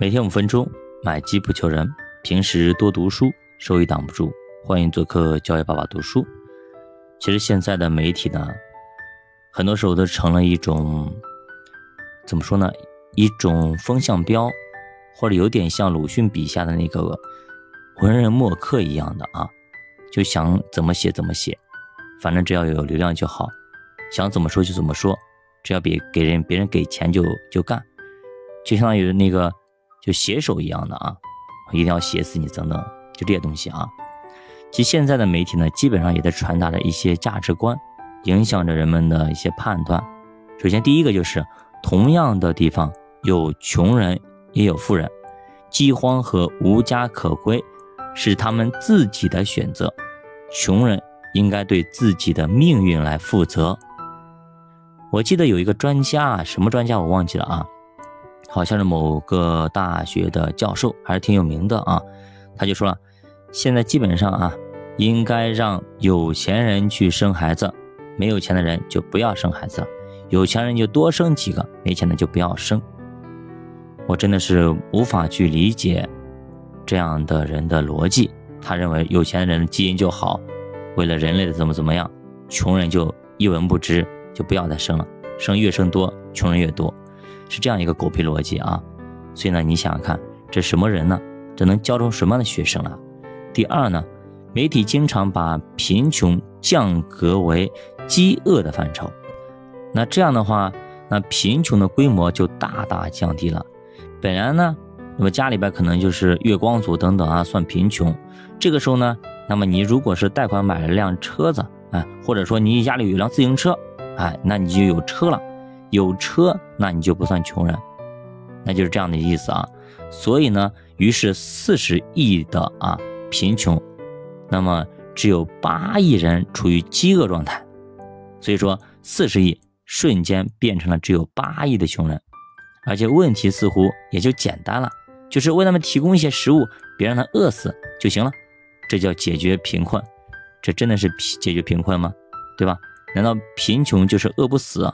每天五分钟，买机不求人。平时多读书，收益挡不住。欢迎做客教育爸爸读书。其实现在的媒体呢，很多时候都成了一种怎么说呢？一种风向标，或者有点像鲁迅笔下的那个文人墨客一样的啊，就想怎么写怎么写，反正只要有流量就好，想怎么说就怎么说，只要别给人别人给钱就就干，就相当于那个。就写手一样的啊，一定要写死你等等，就这些东西啊。其实现在的媒体呢，基本上也在传达着一些价值观，影响着人们的一些判断。首先，第一个就是同样的地方有穷人也有富人，饥荒和无家可归是他们自己的选择，穷人应该对自己的命运来负责。我记得有一个专家，什么专家我忘记了啊。好像是某个大学的教授，还是挺有名的啊。他就说了，现在基本上啊，应该让有钱人去生孩子，没有钱的人就不要生孩子了。有钱人就多生几个，没钱的就不要生。我真的是无法去理解这样的人的逻辑。他认为有钱的人基因就好，为了人类的怎么怎么样，穷人就一文不值，就不要再生了。生越生多，穷人越多。是这样一个狗屁逻辑啊，所以呢，你想想看，这什么人呢？这能教出什么样的学生来？第二呢，媒体经常把贫穷降格为饥饿的范畴，那这样的话，那贫穷的规模就大大降低了。本来呢，那么家里边可能就是月光族等等啊，算贫穷。这个时候呢，那么你如果是贷款买了辆车子啊，或者说你家里有辆自行车，哎，那你就有车了。有车，那你就不算穷人，那就是这样的意思啊。所以呢，于是四十亿的啊贫穷，那么只有八亿人处于饥饿状态。所以说，四十亿瞬间变成了只有八亿的穷人，而且问题似乎也就简单了，就是为他们提供一些食物，别让他饿死就行了。这叫解决贫困，这真的是解决贫困吗？对吧？难道贫穷就是饿不死？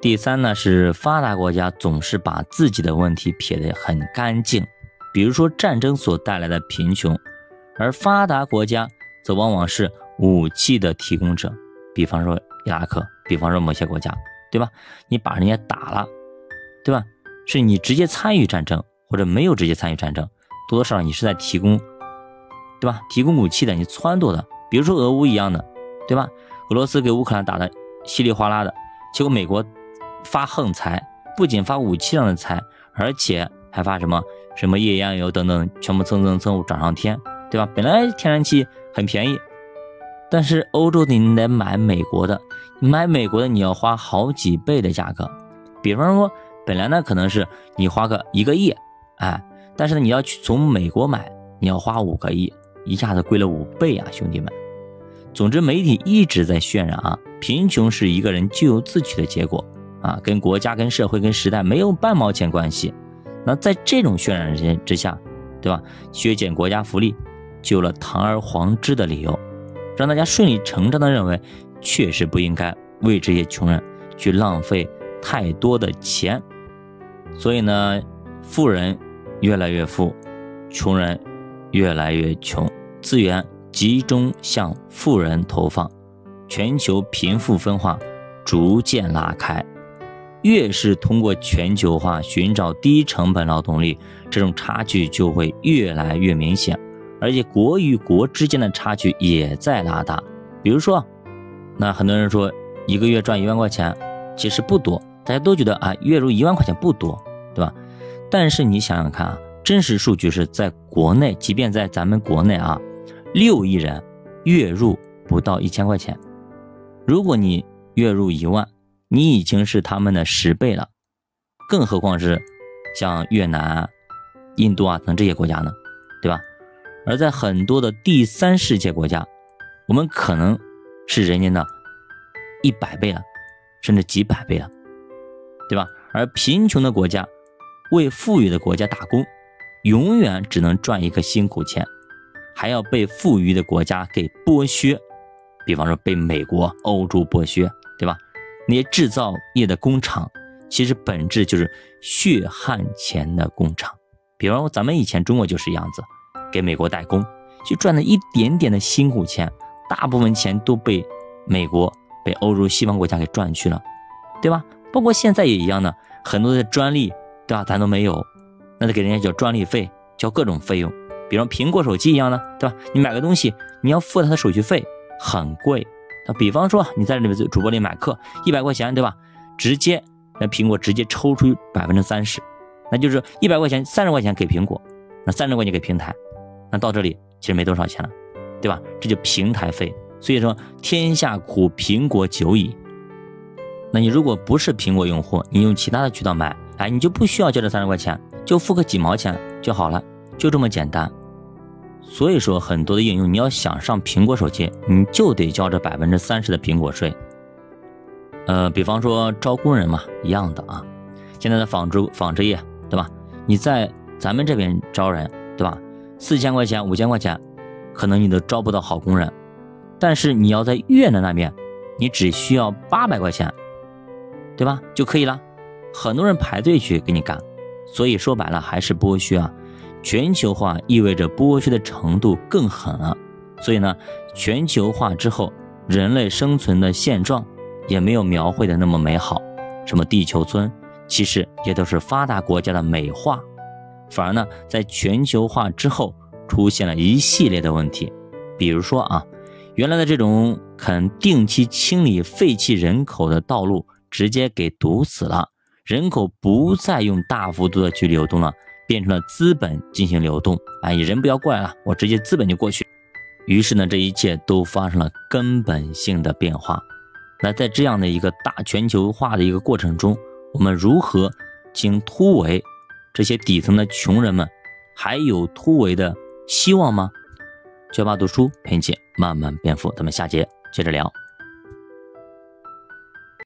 第三呢，是发达国家总是把自己的问题撇得很干净，比如说战争所带来的贫穷，而发达国家则往往是武器的提供者，比方说伊拉克，比方说某些国家，对吧？你把人家打了，对吧？是你直接参与战争，或者没有直接参与战争，多多少少你是在提供，对吧？提供武器的，你撺掇的，比如说俄乌一样的，对吧？俄罗斯给乌克兰打的稀里哗啦的，结果美国。发横财，不仅发武器上的财，而且还发什么什么页岩油等等，全部蹭蹭蹭涨上天，对吧？本来天然气很便宜，但是欧洲的你得买美国的，买美国的你要花好几倍的价格。比方说，本来呢可能是你花个一个亿，哎，但是呢你要去从美国买，你要花五个亿，一下子贵了五倍啊，兄弟们！总之，媒体一直在渲染啊，贫穷是一个人咎由自取的结果。啊，跟国家、跟社会、跟时代没有半毛钱关系。那在这种渲染之之下，对吧？削减国家福利，就有了堂而皇之的理由，让大家顺理成章的认为，确实不应该为这些穷人去浪费太多的钱。所以呢，富人越来越富，穷人越来越穷，资源集中向富人投放，全球贫富分化逐渐拉开。越是通过全球化寻找低成本劳动力，这种差距就会越来越明显，而且国与国之间的差距也在拉大。比如说，那很多人说一个月赚一万块钱，其实不多，大家都觉得啊，月入一万块钱不多，对吧？但是你想想看啊，真实数据是在国内，即便在咱们国内啊，六亿人月入不到一千块钱，如果你月入一万。你已经是他们的十倍了，更何况是像越南、印度啊等这些国家呢，对吧？而在很多的第三世界国家，我们可能是人家的一百倍了，甚至几百倍了，对吧？而贫穷的国家为富裕的国家打工，永远只能赚一个辛苦钱，还要被富裕的国家给剥削，比方说被美国、欧洲剥削，对吧？那些制造业的工厂，其实本质就是血汗钱的工厂。比方说咱们以前中国就是样子，给美国代工，去赚了一点点的辛苦钱，大部分钱都被美国、被欧洲西方国家给赚去了，对吧？包括现在也一样的，很多的专利，对吧？咱都没有，那得给人家交专利费，交各种费用。比如苹果手机一样的，对吧？你买个东西，你要付它的手续费，很贵。那比方说你在里面主播里买课，一百块钱，对吧？直接那苹果直接抽出百分之三十，那就是一百块钱，三十块钱给苹果，那三十块钱给平台，那到这里其实没多少钱了，对吧？这就平台费。所以说天下苦，苹果久矣。那你如果不是苹果用户，你用其他的渠道买，哎，你就不需要交这三十块钱，就付个几毛钱就好了，就这么简单。所以说很多的应用，你要想上苹果手机，你就得交这百分之三十的苹果税。呃，比方说招工人嘛，一样的啊。现在的纺织纺织业，对吧？你在咱们这边招人，对吧？四千块钱、五千块钱，可能你都招不到好工人。但是你要在越南那边，你只需要八百块钱。对吧？就可以了，很多人排队去给你干，所以说白了还是剥削啊。全球化意味着剥削的程度更狠了，所以呢，全球化之后，人类生存的现状也没有描绘的那么美好。什么地球村，其实也都是发达国家的美化，反而呢，在全球化之后出现了一系列的问题，比如说啊，原来的这种肯定期清理废弃人口的道路。直接给堵死了，人口不再用大幅度的去流动了，变成了资本进行流动。哎，你人不要过来了，我直接资本就过去。于是呢，这一切都发生了根本性的变化。那在这样的一个大全球化的一个过程中，我们如何经突围？这些底层的穷人们还有突围的希望吗？学霸读书陪你慢慢变富，咱们下节接着聊。